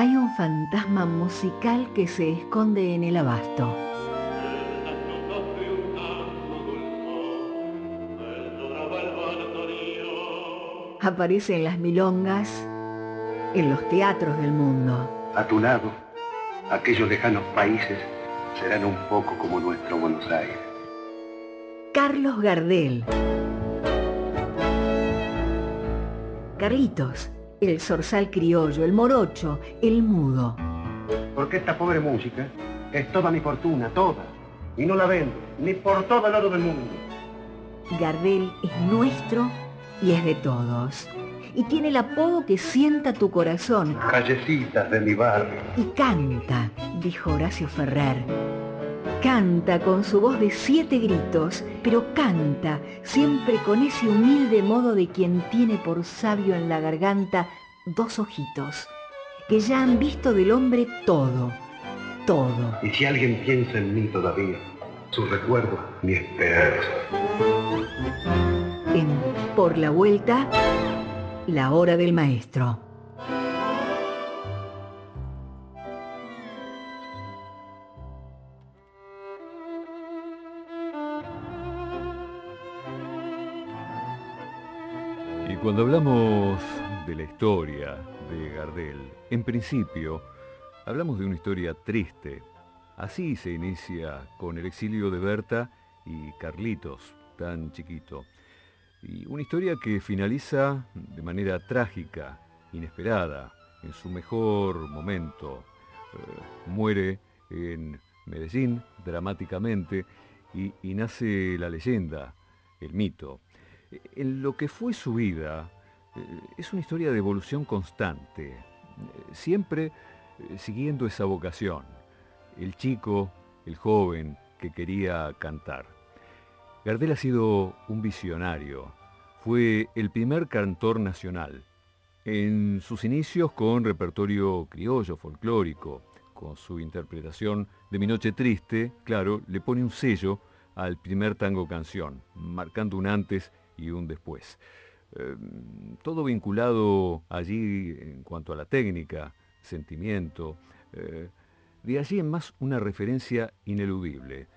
Hay un fantasma musical que se esconde en el abasto. Aparece en las milongas, en los teatros del mundo. A tu lado, aquellos lejanos países serán un poco como nuestro Buenos Aires. Carlos Gardel. Carlitos, el zorzal criollo, el morocho, el mudo. Porque esta pobre música es toda mi fortuna, toda. Y no la vendo, ni por todo el oro del mundo. Gardel es nuestro y es de todos. Y tiene el apodo que sienta tu corazón. Callecitas de mi barrio. Y canta, dijo Horacio Ferrer. Canta con su voz de siete gritos, pero canta siempre con ese humilde modo de quien tiene por sabio en la garganta dos ojitos, que ya han visto del hombre todo, todo. Y si alguien piensa en mí todavía, su recuerdo, mi esperanza. En Por la Vuelta, la hora del maestro. Cuando hablamos de la historia de Gardel, en principio hablamos de una historia triste. Así se inicia con el exilio de Berta y Carlitos, tan chiquito. Y una historia que finaliza de manera trágica, inesperada, en su mejor momento. Eh, muere en Medellín dramáticamente y nace la leyenda, el mito. En lo que fue su vida, eh, es una historia de evolución constante, eh, siempre eh, siguiendo esa vocación, el chico, el joven que quería cantar. Gardel ha sido un visionario, fue el primer cantor nacional, en sus inicios con repertorio criollo, folclórico, con su interpretación de Mi Noche Triste, claro, le pone un sello al primer tango canción, marcando un antes y un después. Em, todo vinculado allí en cuanto a la técnica, sentimiento, eh, de allí en más una referencia ineludible.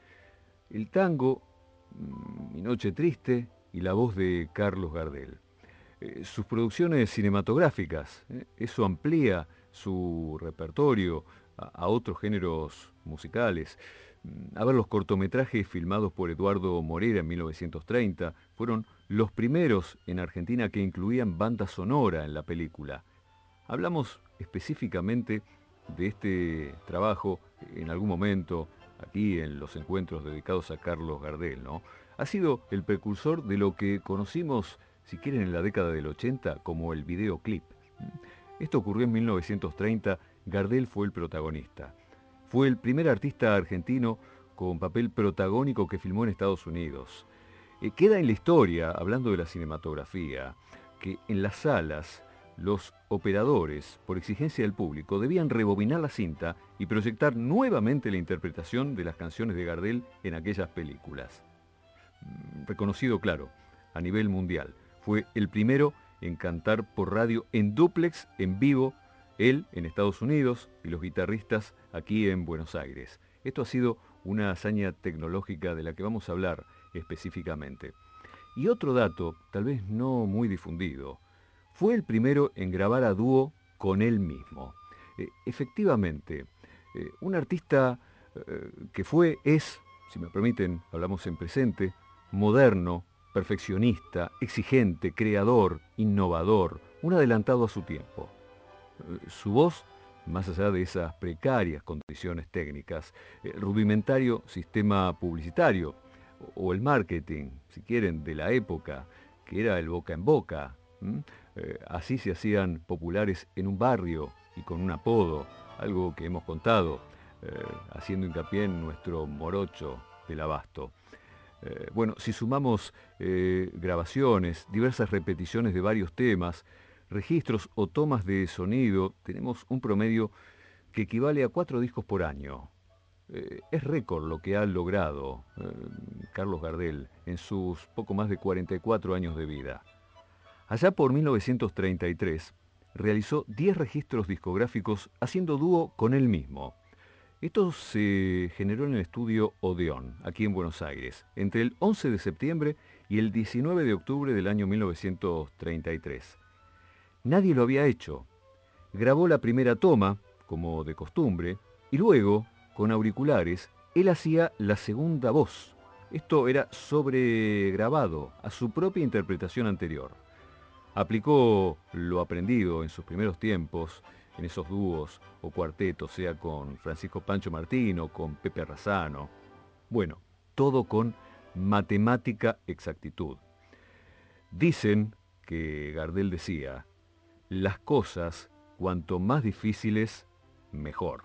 El tango, mm, Mi Noche Triste y la voz de Carlos Gardel. Eh, sus producciones cinematográficas, eh, eso amplía su repertorio a otros géneros musicales. Mm, a ver, los cortometrajes filmados por Eduardo Morera en 1930 fueron los primeros en Argentina que incluían banda sonora en la película. Hablamos específicamente de este trabajo en algún momento aquí en los encuentros dedicados a Carlos Gardel, ¿no? Ha sido el precursor de lo que conocimos, si quieren, en la década del 80 como el videoclip. Esto ocurrió en 1930, Gardel fue el protagonista. Fue el primer artista argentino con papel protagónico que filmó en Estados Unidos. Eh, queda en la historia, hablando de la cinematografía, que en las salas los operadores, por exigencia del público, debían rebobinar la cinta y proyectar nuevamente la interpretación de las canciones de Gardel en aquellas películas. Mm, reconocido, claro, a nivel mundial. Fue el primero en cantar por radio en duplex, en vivo, él en Estados Unidos y los guitarristas aquí en Buenos Aires. Esto ha sido una hazaña tecnológica de la que vamos a hablar específicamente. Y otro dato, tal vez no muy difundido, fue el primero en grabar a dúo con él mismo. Eh, efectivamente, eh, un artista eh, que fue, es, si me permiten, hablamos en presente, moderno, perfeccionista, exigente, creador, innovador, un adelantado a su tiempo. su voz más allá de esas precarias condiciones técnicas, el rudimentario sistema publicitario o el marketing, si quieren, de la época, que era el boca en boca. Eh, así se hacían populares en un barrio y con un apodo, algo que hemos contado, eh, haciendo hincapié en nuestro morocho del abasto. Eh, bueno, si sumamos grabaciones, diversas repeticiones de varios temas, registros o tomas de sonido, tenemos un promedio que equivale a cuatro discos por año. Eh, es récord lo que ha logrado eh, Carlos Gardel en sus poco más de 44 años de vida. Allá por 1933, realizó 10 registros discográficos haciendo dúo con él mismo. Esto se generó en el estudio Odeón, aquí en Buenos Aires, entre el 11 de septiembre y el 19 de octubre del año 1933. Nadie lo había hecho. Grabó la primera toma, como de costumbre, y luego, con auriculares, él hacía la segunda voz. Esto era sobregrabado a su propia interpretación anterior. Aplicó lo aprendido en sus primeros tiempos, en esos dúos o cuartetos, sea con Francisco Pancho Martín o con Pepe Razano. Bueno, todo con matemática exactitud. Dicen que Gardel decía, las cosas, cuanto más difíciles, mejor.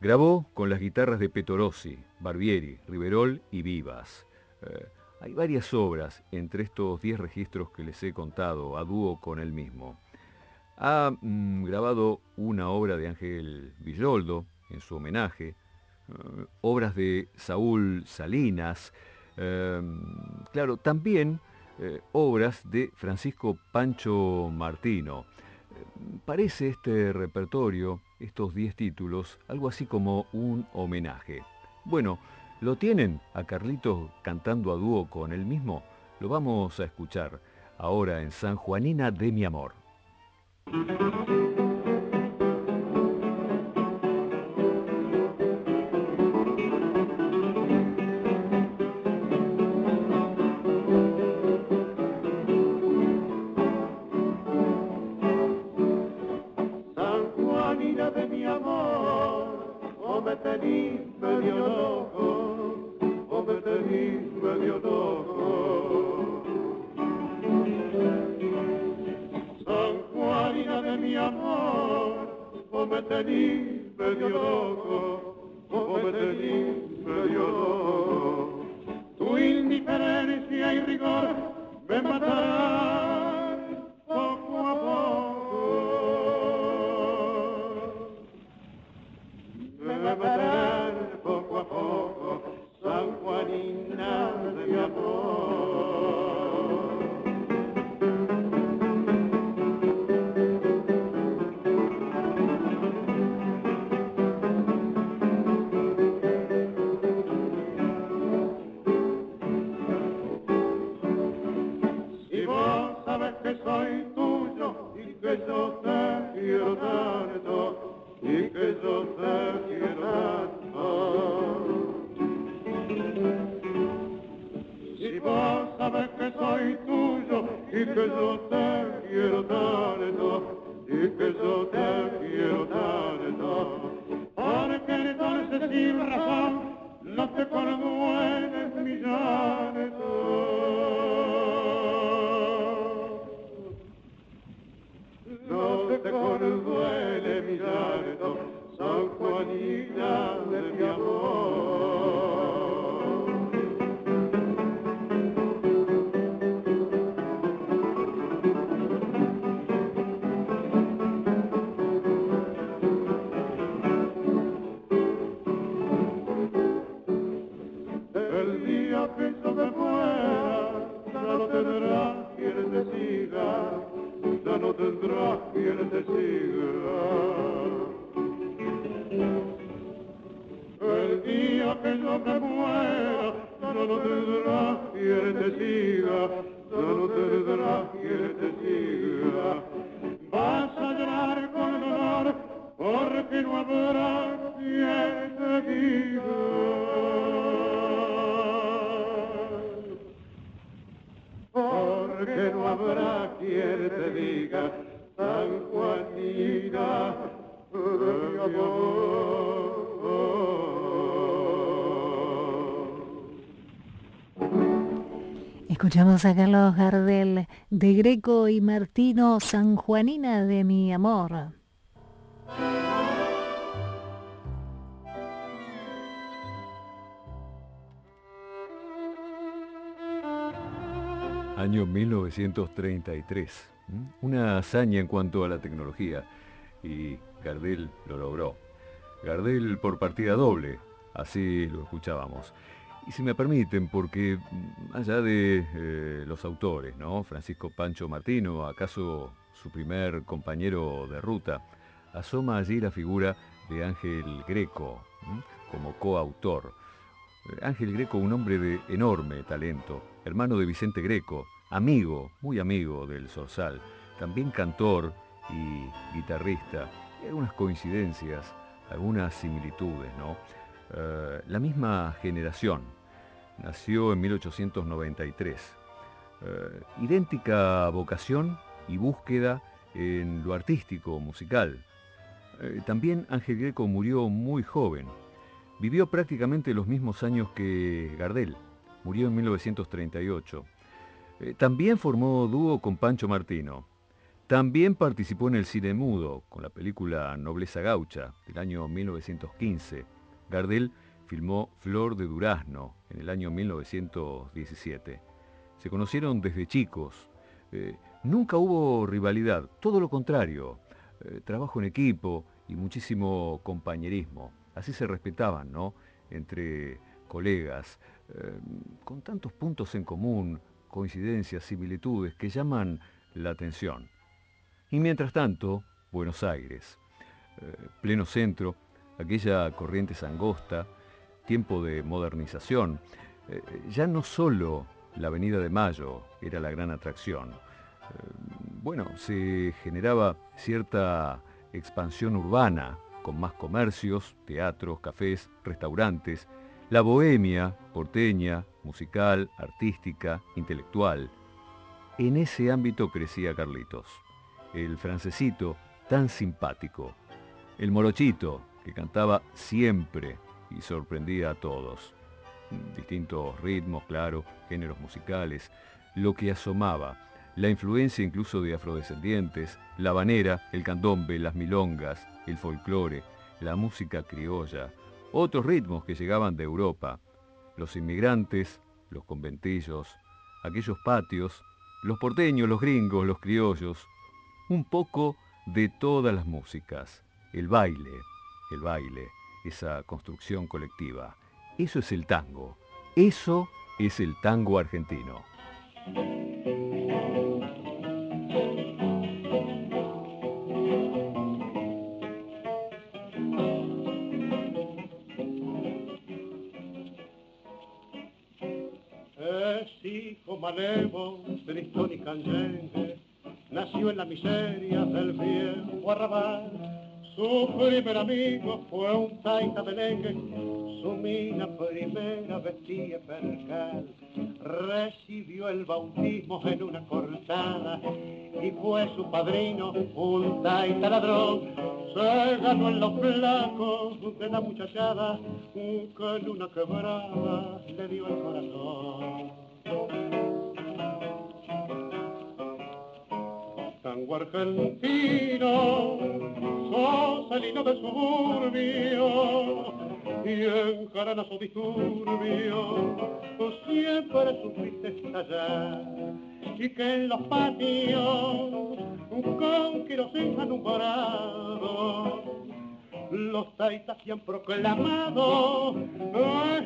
Grabó con las guitarras de Petorossi, Barbieri, Riverol y Vivas. Eh, hay varias obras entre estos 10 registros que les he contado, a dúo con él mismo. Ha mm, grabado una obra de Ángel Villoldo en su homenaje, eh, obras de Saúl Salinas, eh, claro, también obras de Francisco Pancho Martino. Parece este repertorio estos 10 títulos algo así como un homenaje. Bueno, ¿lo tienen a Carlitos cantando a dúo con él mismo? Lo vamos a escuchar ahora en San Juanina de mi amor. なるほど。Escuchamos a Carlos Gardel de Greco y Martino San Juanina de mi amor. Año 1933. Una hazaña en cuanto a la tecnología. Y Gardel lo logró. Gardel por partida doble, así lo escuchábamos. Y si me permiten, porque mm, allá de eh, los autores, ¿no? Francisco Pancho Martino, acaso su primer compañero de ruta, asoma allí la figura de Ángel Greco como coautor. Eh, Ángel Greco, un hombre de enorme talento, hermano de Vicente Greco, amigo, muy amigo del Sorsal, también cantor y guitarrista. Y algunas coincidencias, algunas similitudes, ¿no? Eh, la misma generación, nació en 1893. Eh, idéntica vocación y búsqueda en lo artístico, musical. Eh, también Ángel Greco murió muy joven. Vivió prácticamente los mismos años que Gardel. Murió en 1938. también formó dúo con Pancho Martino. También participó en el cine mudo con la película Nobleza Gaucha del año 1915 Gardel filmó Flor de Durazno en el año 1917. Se conocieron desde chicos. Eh, nunca hubo rivalidad, todo lo contrario. Eh, trabajo en equipo y muchísimo compañerismo. Así se respetaban, ¿no? Entre colegas, eh, con tantos puntos en común, coincidencias, similitudes que llaman la atención. Y mientras tanto, Buenos Aires, pleno centro, aquella corriente angosta, tiempo de modernización. Eh, ya no solo la Avenida de Mayo era la gran atracción. Eh, bueno, se generaba cierta expansión urbana, con más comercios, teatros, cafés, restaurantes, la bohemia porteña, musical, artística, intelectual. En ese ámbito crecía Carlitos, el francesito tan simpático, el morochito que cantaba siempre y sorprendía a todos. Distintos ritmos, claro, géneros musicales, lo que asomaba, la influencia incluso de afrodescendientes, la banera, el candombe, las milongas, el folclore, la música criolla, otros ritmos que llegaban de Europa, los inmigrantes, los conventillos, aquellos patios, los porteños, los gringos, los criollos, un poco de todas las músicas, el baile, el baile, esa construcción colectiva. Eso es el tango. Eso es el tango argentino. Es hijo malevo, tristón y candente, nació en la miseria del viejo arrabal su primer amigo fue un taita merengue, su mina primera vestía percal. Recibió el bautismo en una cortada y fue su padrino un taita ladrón. Se ganó en los flacos de la muchachada que en una quebrada le dio el corazón tango argentino, sos el hino de suburbio, y en su disturbio, siempre supiste estallar, y que en los patios, con querosén alumbrado, los taitas se han proclamado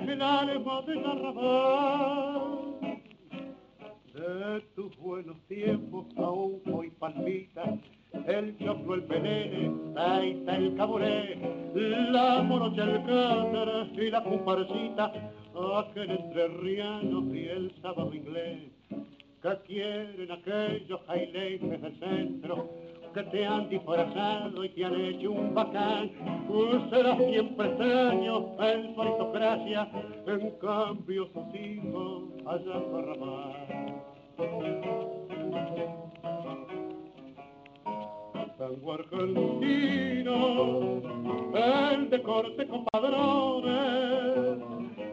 el alma del arrabal de tus buenos tiempos aún hoy palmita. El choclo, el pelele, taita, el caburé, la morocha, el cántara y la comparsita, aquel entrerriano y el sábado inglés, que quieren aquellos jailejes del centro, que te han disfrazado y te han hecho un bacán, serás siempre extraño en su aristocracia, en cambio sus hijos allá Ramar tango argentino, el de corte con padrones,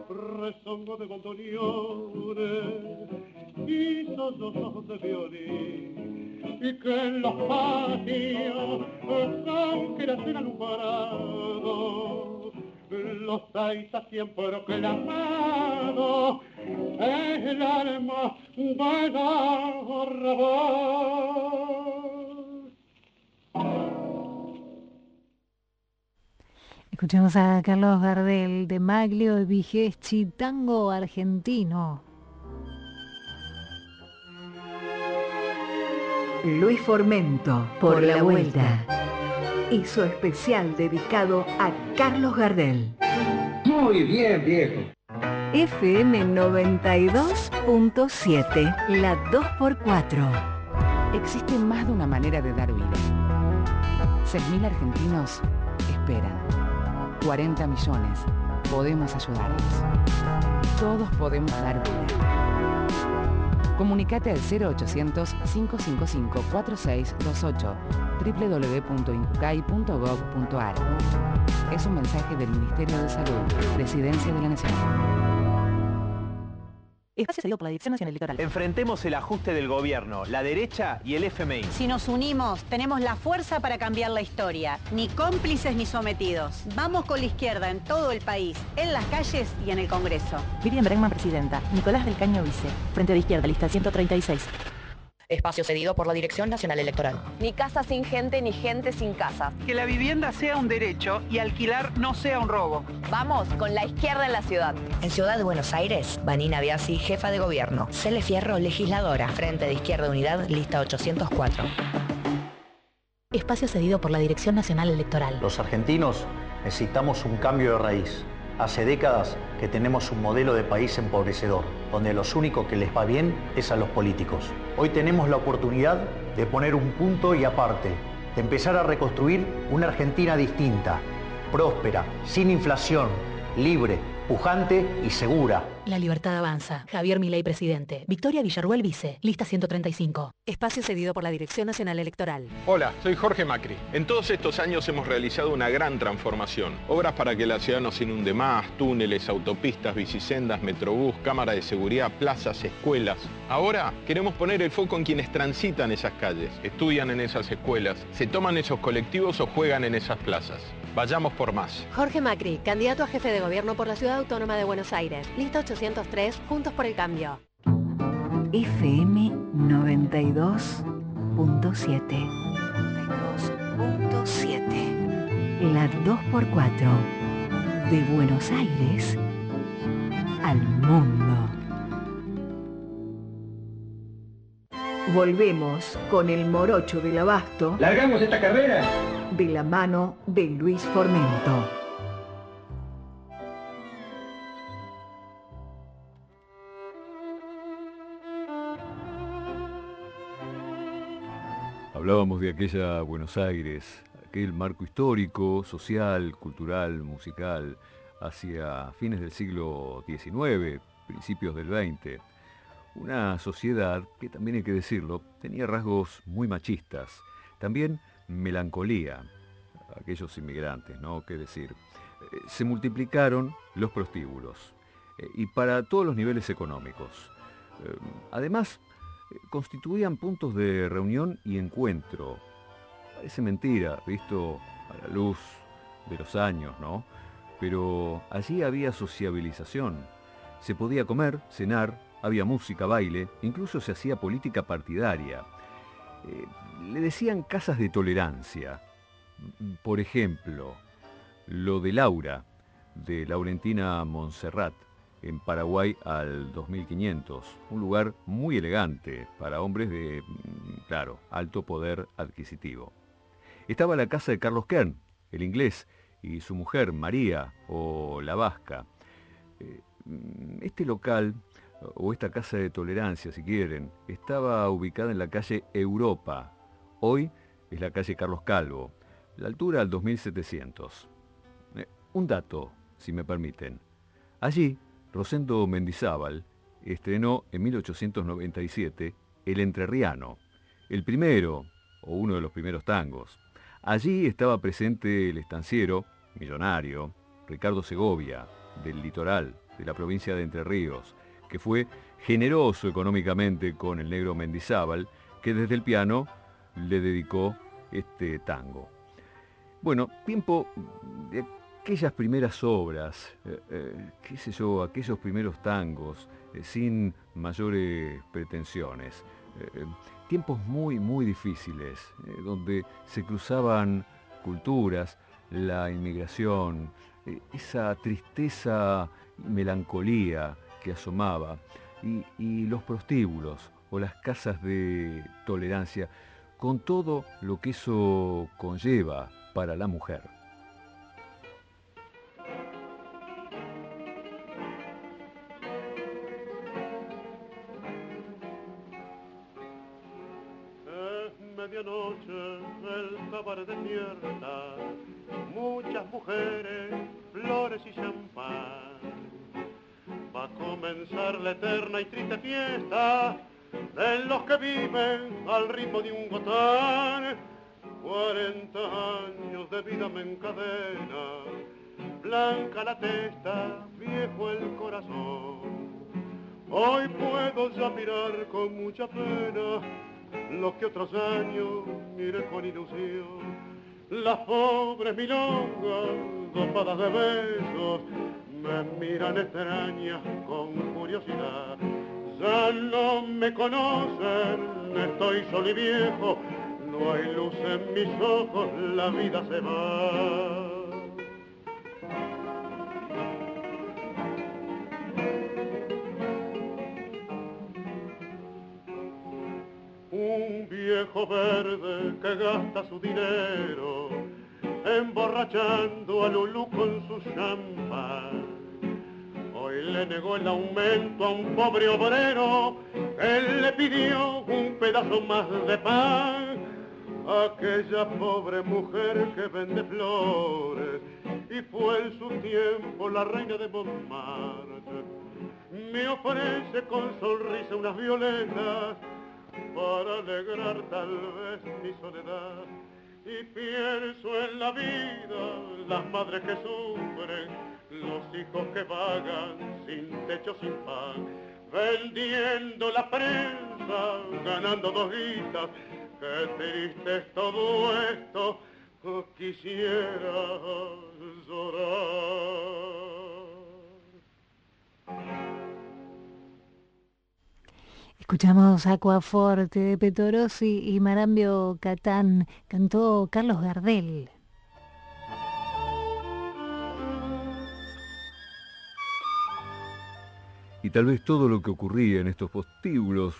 rezongo de bandoneones y ojos de violín, y que en los patios, aunque la cena alumbrado, los taitas siempre que es el alma de Escuchemos a Carlos Gardel de Maglio de Vigeschi, tango argentino. Luis Formento, por, la, vuelta. Hizo especial dedicado a Carlos Gardel. Muy bien, viejo. FM 92.7, la 2x4. Existe más de una manera de dar vida. 6.000 argentinos esperan. 40 millones. Podemos ayudarlos. Todos podemos dar vida. Comunicate al 0800-555-4628 www.incucay.gov.ar Es un mensaje del Ministerio de Salud, Presidencia de la Nación. Espacio cedido por la Dirección Nacional Electoral. Enfrentemos el ajuste del gobierno, la derecha y el FMI. Si nos unimos, tenemos la fuerza para cambiar la historia. Ni cómplices ni sometidos. Vamos con la izquierda en todo el país, en las calles y en el Congreso. Miriam Bregman, presidenta. Nicolás del Caño, vice. Frente de Izquierda, lista 136. Espacio cedido por la Dirección Nacional Electoral. Ni casa sin gente, ni gente sin casa. Que la vivienda sea un derecho y alquilar no sea un robo. Vamos con la izquierda en la ciudad. En Ciudad de Buenos Aires, Vanina Biasi, jefa de gobierno. Cele Fierro, legisladora. Frente de Izquierda Unidad, lista 804. Espacio cedido por la Dirección Nacional Electoral. Los argentinos necesitamos un cambio de raíz Hace décadas que tenemos un modelo de país empobrecedor, donde los únicos que les va bien es a los políticos. Hoy tenemos la oportunidad de poner un punto y aparte, de empezar a reconstruir una Argentina distinta, próspera, sin inflación, libre, pujante y segura. La libertad avanza. Javier Milei, presidente. Victoria Villarruel, vice. Lista 135. Espacio cedido por la Dirección Nacional Electoral. Hola, soy Jorge Macri. En todos estos años hemos realizado una gran transformación. Obras para que la ciudad no se inunde más, túneles, autopistas, bicisendas, metrobús, cámara de seguridad, plazas, escuelas. Ahora queremos poner el foco en quienes transitan esas calles, estudian en esas escuelas, se toman esos colectivos o juegan en esas plazas. Vayamos por más. Jorge Macri, candidato a jefe de gobierno por la Ciudad Autónoma de Buenos Aires. Lista 803, Juntos por el Cambio. FM 92.7. 92.7. La 2x4. De Buenos Aires al mundo. Volvemos con el morocho del abasto. ¿Largamos esta carrera? De la mano de Luis Formento. Hablábamos de aquella Buenos Aires, aquel marco histórico, social, cultural, musical, hacia fines del siglo XIX, principios del XX. Una sociedad que también hay que decirlo, tenía rasgos muy machistas, también melancolía, aquellos inmigrantes, ¿no? ¿Qué decir? Eh, se multiplicaron los prostíbulos, eh, y para todos los niveles económicos. Eh, además, constituían puntos de reunión y encuentro. Parece mentira, visto a la luz de los años, ¿no? Pero allí había sociabilización. Se podía comer, cenar, había música, baile, incluso se hacía política partidaria. Eh, le decían casas de tolerancia. Por ejemplo, lo de Laura, de Laurentina Montserrat, en Paraguay al 2500, un lugar muy elegante para hombres de, mm, claro, alto poder adquisitivo. Estaba la casa de Carlos Kern, el inglés, y su mujer, María, o la vasca. Eh, mm, este local, o esta casa de tolerancia, si quieren, estaba ubicada en la calle Europa. Hoy es la calle Carlos Calvo, la altura al 2700. Eh, un dato, si me permiten. Allí Rosendo Mendizábal estrenó en 1897 El Entrerriano, el primero o uno de los primeros tangos. Allí estaba presente el estanciero, millonario, Ricardo Segovia, del litoral, de la provincia de Entre Ríos, que fue generoso económicamente con el negro Mendizábal, que desde el piano le dedicó este tango. Bueno, tiempo de aquellas primeras obras, eh, eh, qué sé yo, aquellos primeros tangos, eh, sin mayores pretensiones. tiempos muy, muy difíciles, donde se cruzaban culturas, la inmigración, esa tristeza y melancolía que asomaba, y, los prostíbulos o las casas de tolerancia, con todo lo que eso conlleva para la mujer. Otros años miré con ilusión. Las pobres milongas, dopadas de besos, me miran extrañas con curiosidad. Ya no me conocen, estoy solo y viejo, no hay luz en mis ojos, la vida se va. Viejo verde que gasta su dinero emborrachando a Lulú con su champán. Hoy le negó el aumento a un pobre obrero, él le pidió un pedazo más de pan. Aquella pobre mujer que vende flores y fue en su tiempo la reina de Montmartre. Me ofrece con sonrisa unas violetas para alegrar tal vez mi soledad y pienso en la vida, las madres que sufren, los hijos que vagan sin techo, sin pan, vendiendo la prensa, ganando dos guitas, qué triste es todo esto, quisiera llorar. Escuchamos Aquaforte de Petorosi y Marambio Catán, cantó Carlos Gardel. Y tal vez todo lo que ocurría en estos postíbulos,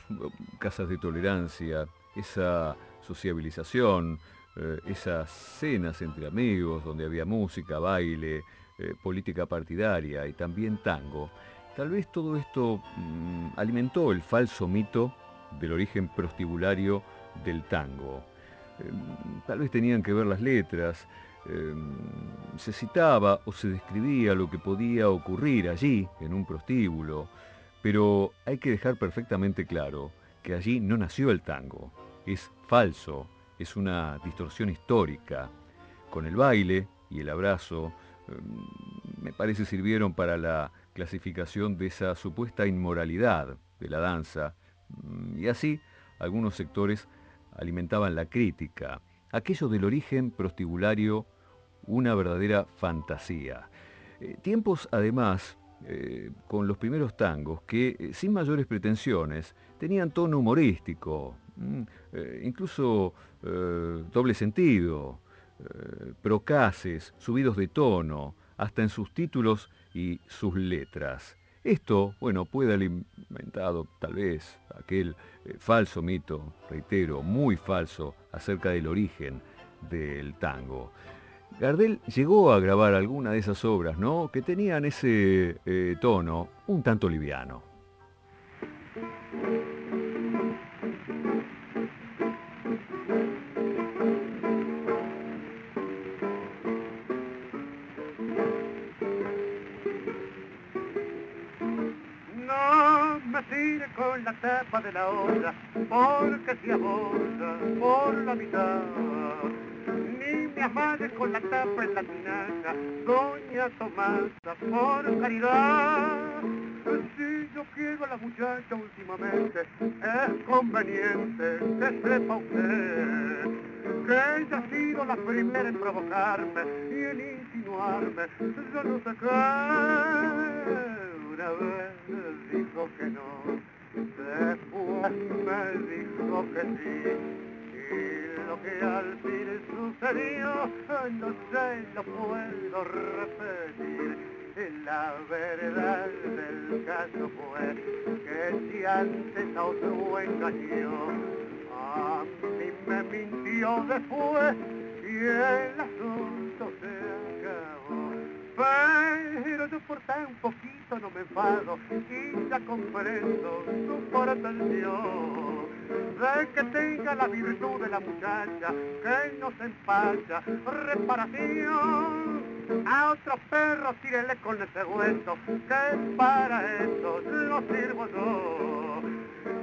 casas de tolerancia, esa sociabilización, eh, esas cenas entre amigos donde había música, baile, eh, política partidaria y también tango, Tal vez todo esto mm, alimentó el falso mito del origen prostibulario del tango. Em, tal vez tenían que ver las letras, em, se citaba o se describía lo que podía ocurrir allí, en un prostíbulo, pero hay que dejar perfectamente claro que allí no nació el tango, es falso, es una distorsión histórica. Con el baile y el abrazo, em, me parece sirvieron para la clasificación de esa supuesta inmoralidad de la danza, mm, y así algunos sectores alimentaban la crítica, aquello del origen prostibulario, una verdadera fantasía. Eh, tiempos además eh, con los primeros tangos que, eh, sin mayores pretensiones, tenían tono humorístico, mm, incluso doble sentido, procaces, subidos de tono, hasta en sus títulos y sus letras. Esto, bueno, puede alimentado tal vez aquel eh, falso mito, reitero, muy falso, acerca del origen del tango. Gardel llegó a grabar alguna de esas obras, ¿no? Que tenían ese eh, tono un tanto liviano. Tapa de la olla, porque se aborda por la mitad. Ni me amales con la tapa en la tinaja, doña Tomasa, por caridad. Si yo quiero a la muchacha últimamente, es conveniente que sepa usted que ella ha sido la primera en provocarme y en insinuarme, yo no sé qué. Una vez dijo que no, después me dijo que sí, y lo que al fin sucedió, no sé, lo puedo repetir. La verdad del caso fue que si antes a otro engañó, a mí me mintió después y el asunto se. Pero yo por tan poquito no me enfado y ya comprendo su pretensión. De que tenga la virtud de la muchacha que no se empacha. Reparación. A otros perros tírele con ese hueso que para eso lo sirvo yo.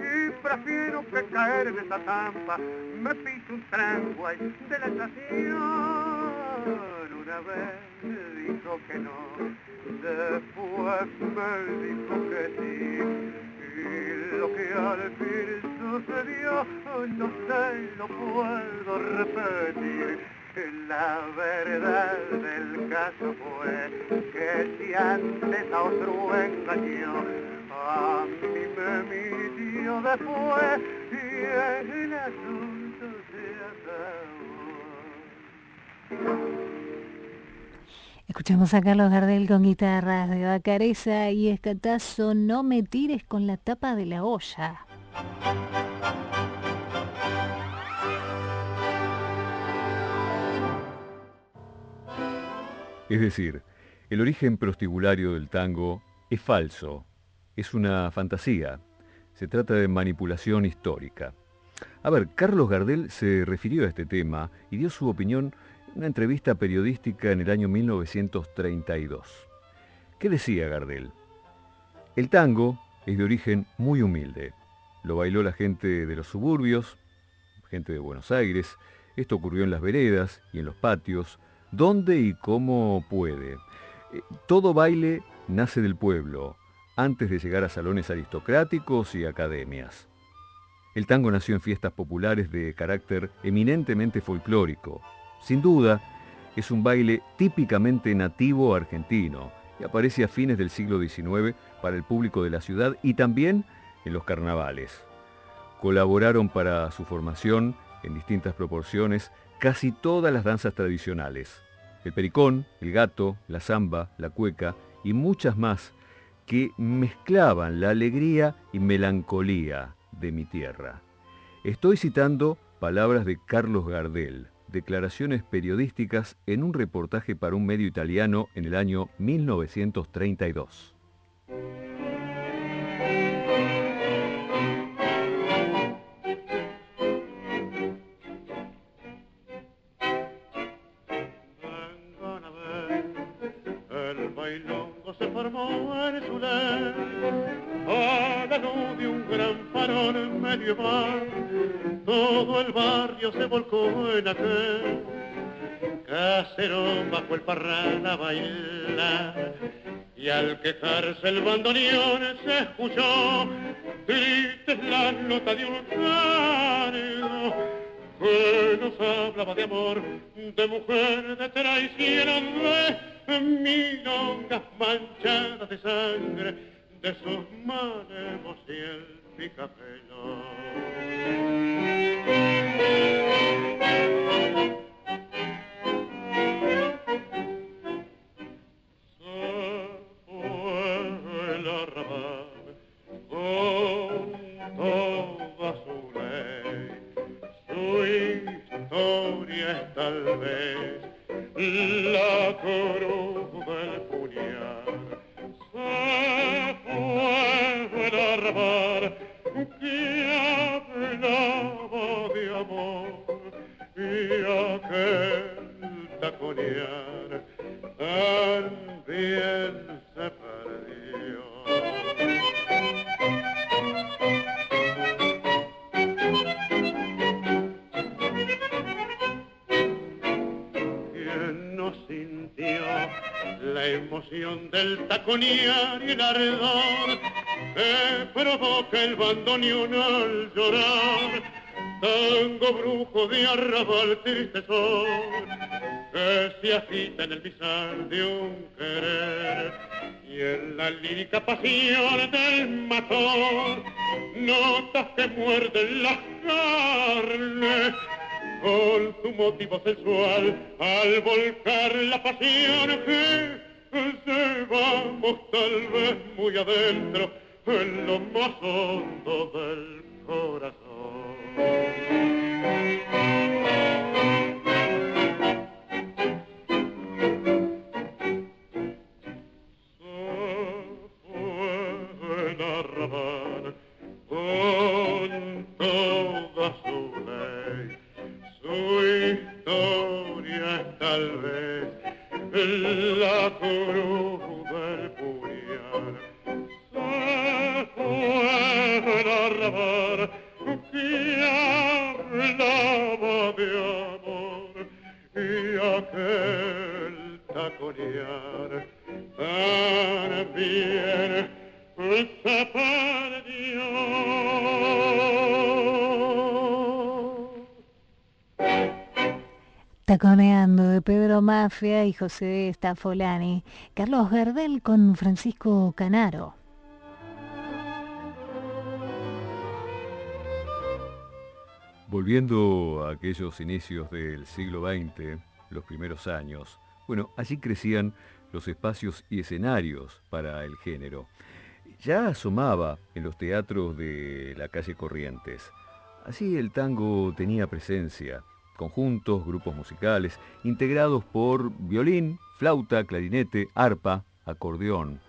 Y prefiero que caer en esa trampa. Me piso un tranco de la estación una vez dijo que no, después me dijo que sí. Y lo que al fin sucedió, no sé, lo puedo repetir. La verdad del caso fue que si antes a otro engañó, a mí me mintió después y el asunto se acabó. Escuchamos a Carlos Gardel con guitarras de Bacareza y escatazo No me tires con la tapa de la olla. Es decir, el origen prostibulario del tango es falso, es una fantasía, se trata de manipulación histórica. A ver, Carlos Gardel se refirió a este tema y dio su opinión una entrevista periodística en el año 1932. ¿Qué decía Gardel? El tango es de origen muy humilde. Lo bailó la gente de los suburbios, gente de Buenos Aires. Esto ocurrió en las veredas y en los patios, donde y cómo puede. Eh, todo baile nace del pueblo, antes de llegar a salones aristocráticos y academias. El tango nació en fiestas populares de carácter eminentemente folclórico, sin duda, es un baile típicamente nativo argentino y aparece a fines del siglo XIX para el público de la ciudad y también en los carnavales. Colaboraron para su formación, en distintas proporciones, casi todas las danzas tradicionales. El pericón, el gato, la zamba, la cueca y muchas más que mezclaban la alegría y melancolía de mi tierra. Estoy citando palabras de Carlos Gardel, declaraciones periodísticas en un reportaje para un medio italiano en el año 1932. A bailar y al quejarse el bandoneón se escuchó tristes la nota de un cargo que nos hablaba de amor, de mujer, de traición, de milongas manchadas de sangre, de sus manos y el picapelo. soñar y el ardor que provoca el bandoneón al llorar. Tango brujo de arrabal triste sol que se agita en el misal de un querer. Y en la lírica pasión del matón, notas que muerden las carnes con su motivo sensual al volcar la pasión que llevamos tal vez muy adentro, en lo más hondo del corazón. Mafia y José Stafolani. Carlos Gardel con Francisco Canaro. Volviendo a aquellos inicios del siglo XX, los primeros años, bueno, allí crecían los espacios y escenarios para el género. Ya asomaba en los teatros de la calle Corrientes. Así el tango tenía presencia, conjuntos, grupos musicales, integrados por violín, flauta, clarinete, arpa, acordeón.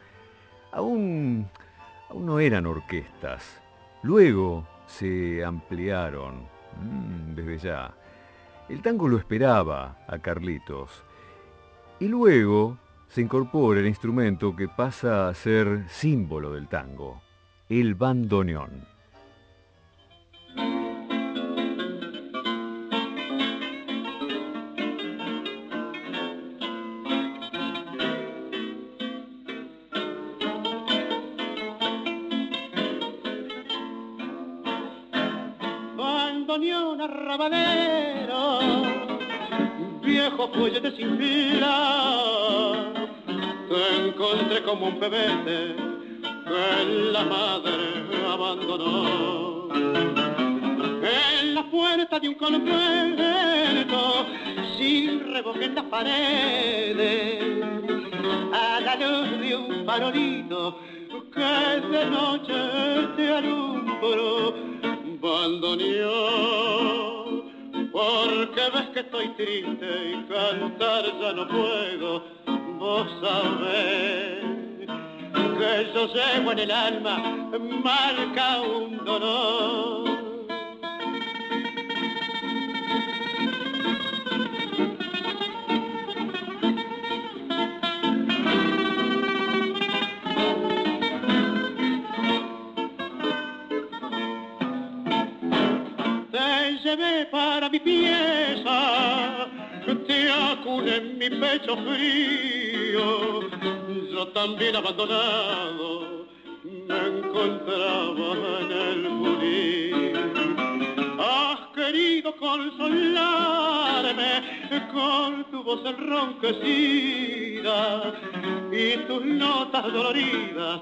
Aún, aún no eran orquestas. Luego se ampliaron, mm, desde ya. El tango lo esperaba a Carlitos. Y luego se incorpora el instrumento que pasa a ser símbolo del tango, el bandoneón. Un pebete que la madre abandonó. En la puerta de un convento, sin revoque en las paredes, a la luz de un farolito que de noche te alumbró, bandoneó porque ves que estoy triste y cantar ya no puedo, vos sabés que yo llevo en el alma marca un dolor. para mi pieza, te acune en mi pecho frío. Yo también abandonado me encontraba en el pulir. Has querido consolarme con tu voz enronquecida y tus notas doloridas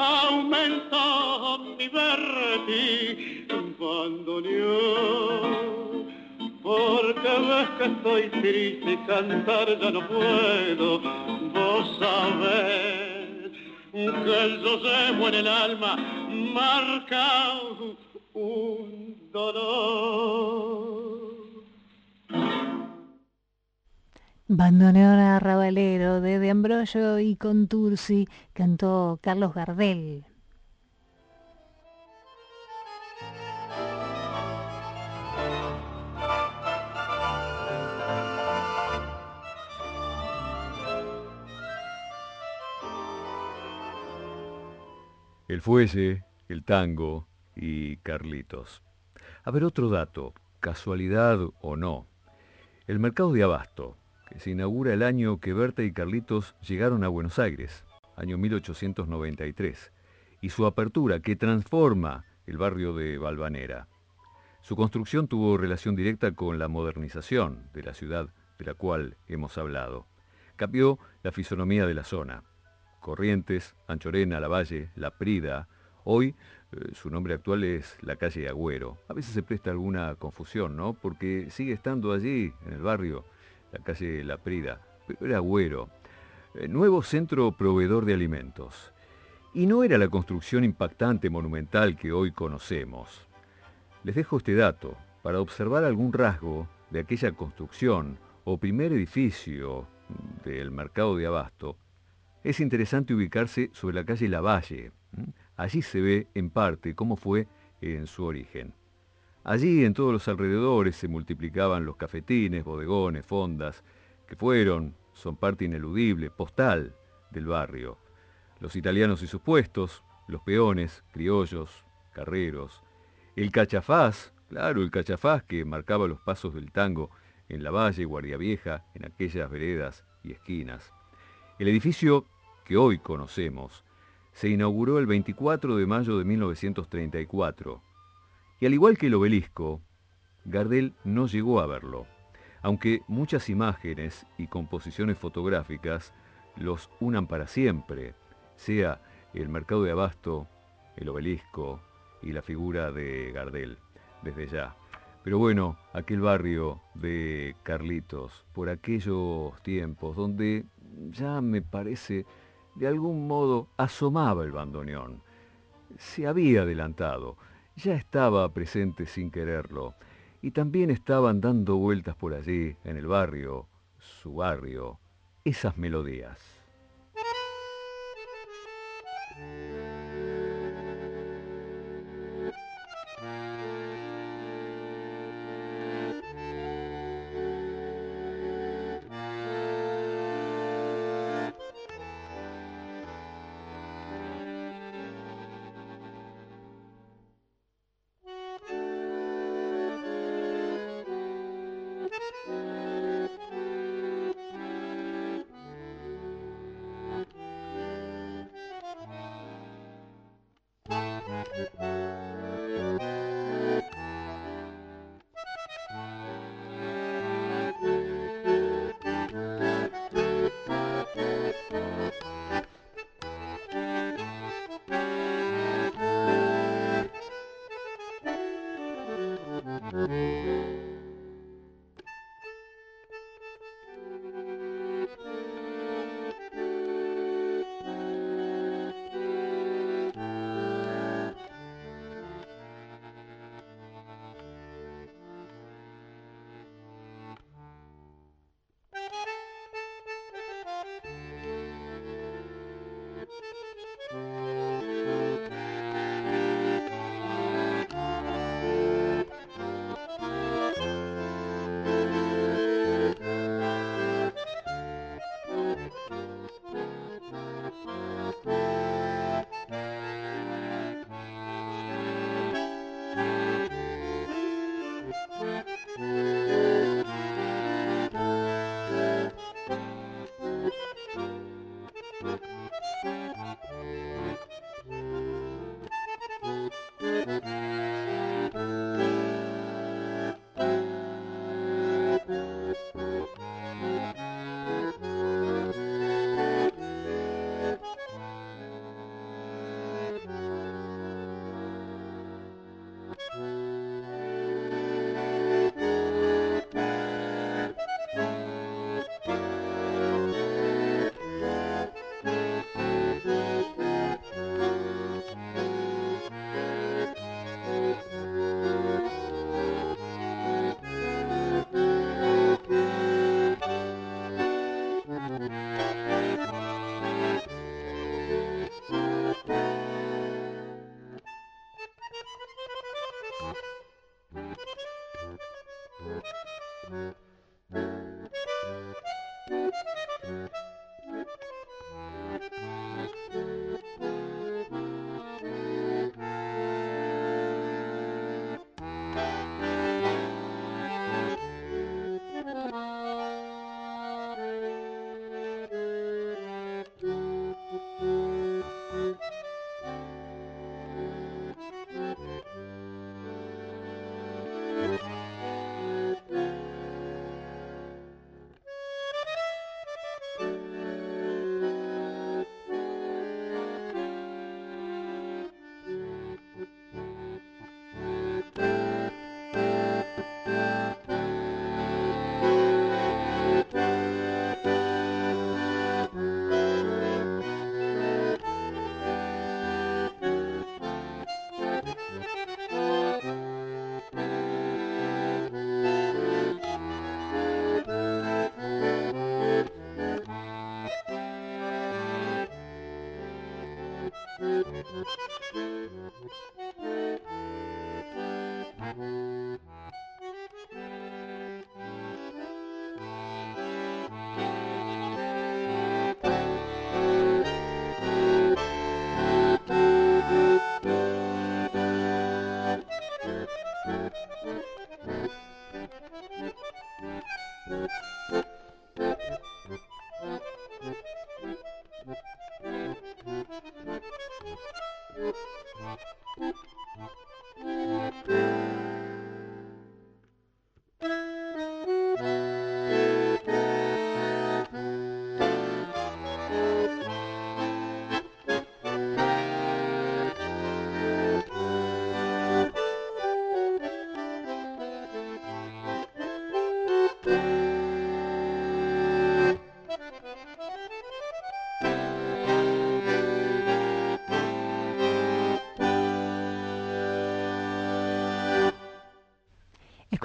aumentó mi cuando bandoneón. Porque ves que estoy triste y cantar ya no puedo, vos sabés que yo llevo en el alma marca un dolor. Bandoneón arrabalero de De Ambrosio y Contursi cantó Carlos Gardel. El fuelle, el tango y Carlitos. A ver otro dato, casualidad o no. El mercado de abasto, que se inaugura el año que Berta y Carlitos llegaron a Buenos Aires, año 1893, y su apertura que transforma el barrio de Valvanera. Su construcción tuvo relación directa con la modernización de la ciudad de la cual hemos hablado. Cambió la fisonomía de la zona. Corrientes, Anchorena, La Valle, La Prida Hoy eh, su nombre actual es la calle Agüero. A veces se presta alguna confusión, ¿no? Porque sigue estando allí, en el barrio, la calle La Prida, pero era Agüero. Eh, nuevo centro proveedor de alimentos. Y no era la construcción impactante monumental que hoy conocemos. Les dejo este dato para observar algún rasgo de aquella construcción o primer edificio del mercado de abasto. Es interesante ubicarse sobre la calle Lavalle. Allí se ve en parte cómo fue en su origen. Allí en todos los alrededores se multiplicaban los cafetines, bodegones, fondas, que fueron, son parte ineludible, postal del barrio. Los italianos y sus puestos, los peones, criollos, carreros, el cachafaz, claro, el cachafaz que marcaba los pasos del tango en la valle, Guardia Vieja, en aquellas veredas y esquinas. El edificio que hoy conocemos se inauguró el 24 de mayo de 1934 y al igual que el obelisco, Gardel no llegó a verlo, aunque muchas imágenes y composiciones fotográficas los unan para siempre, sea el mercado de abasto, el obelisco y la figura de Gardel, desde ya. Pero bueno, aquel barrio de Carlitos, por aquellos tiempos donde ya me parece de algún modo asomaba el bandoneón. Se había adelantado, ya estaba presente sin quererlo, y también estaban dando vueltas por allí, en el barrio, su barrio, esas melodías. Mm-hmm.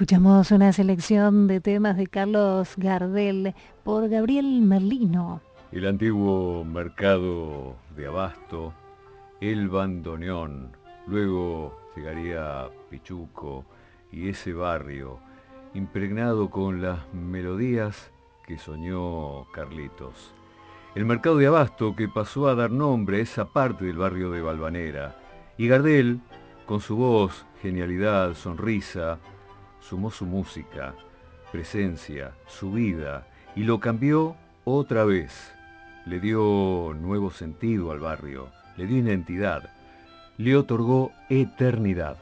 Escuchamos una selección de temas de Carlos Gardel por Gabriel Merlino. El antiguo mercado de abasto, el bandoneón, luego llegaría Pichuco y ese barrio impregnado con las melodías que soñó Carlitos. El mercado de abasto que pasó a dar nombre a esa parte del barrio de Balvanera. Y Gardel, con su voz, genialidad, sonrisa, sumó su música, presencia, su vida y lo cambió otra vez. Le dio nuevo sentido al barrio, le dio identidad, le otorgó eternidad.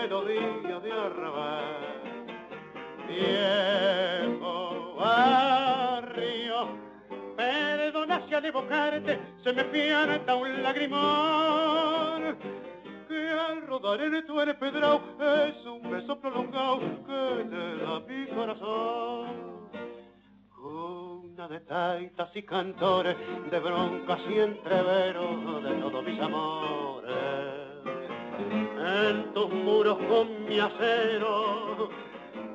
Melodía de arrabal. Viejo barrio, perdona si al evocarte se me pianta un lagrimón que al rodar en tu empedrado es un beso prolongado que te da mi corazón. De taitas y cantores, de broncas y entreveros de todos mis amores. En tus muros con mi acero,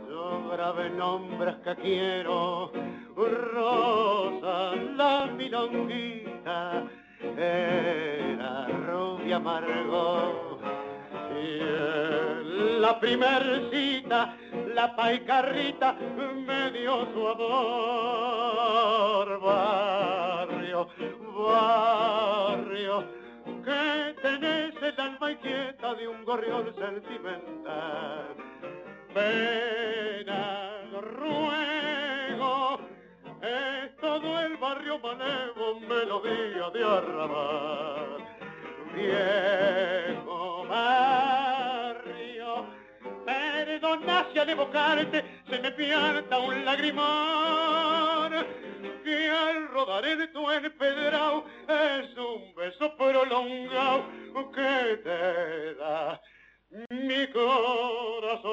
yo grabé nombres que quiero. Rosa, la milonguita, era rubia amargo. Y en la primer cita, la paicarrita me dio su amor. Barrio, barrio, que tenés el alma inquieta de un gorrión sentimental. Pena, ruego, es todo el barrio manevo, melodía de arrabal. Viejo barrio, perdona si al evocarte se me pierda un lagrimón, que al rodar en tu empedrado es un beso prolongado que te da mi corazón.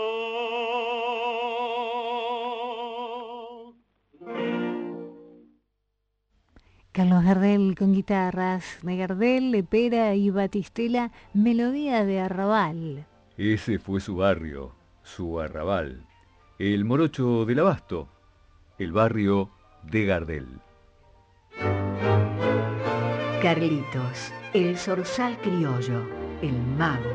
Carlos Gardel con guitarras, de Gardel, Lepera y Batistela, melodía de arrabal. Ese fue su barrio, su arrabal. El morocho del abasto, el barrio de Gardel. Carlitos, el zorzal criollo, el mago,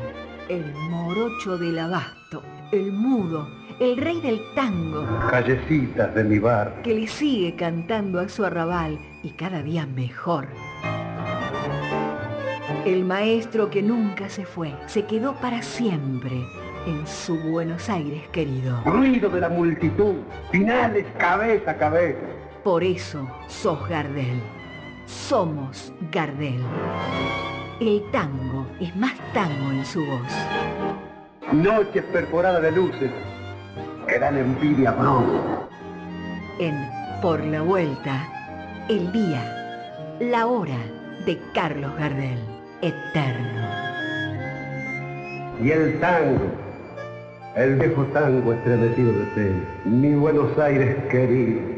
el morocho del abasto, el mudo, el rey del tango, Callecitas de mi bar. que le sigue cantando a su arrabal y cada día mejor. El maestro que nunca se fue, se quedó para siempre en su Buenos Aires querido. Ruido de la multitud. Finales cabeza a cabeza. Por eso sos Gardel. Somos Gardel. El tango es más tango en su voz. Noches perforadas de luces que dan envidia bronca. En Por la Vuelta, el día La hora de Carlos Gardel, eterno. Y el tango, el viejo tango estremecido de té, mi Buenos Aires querido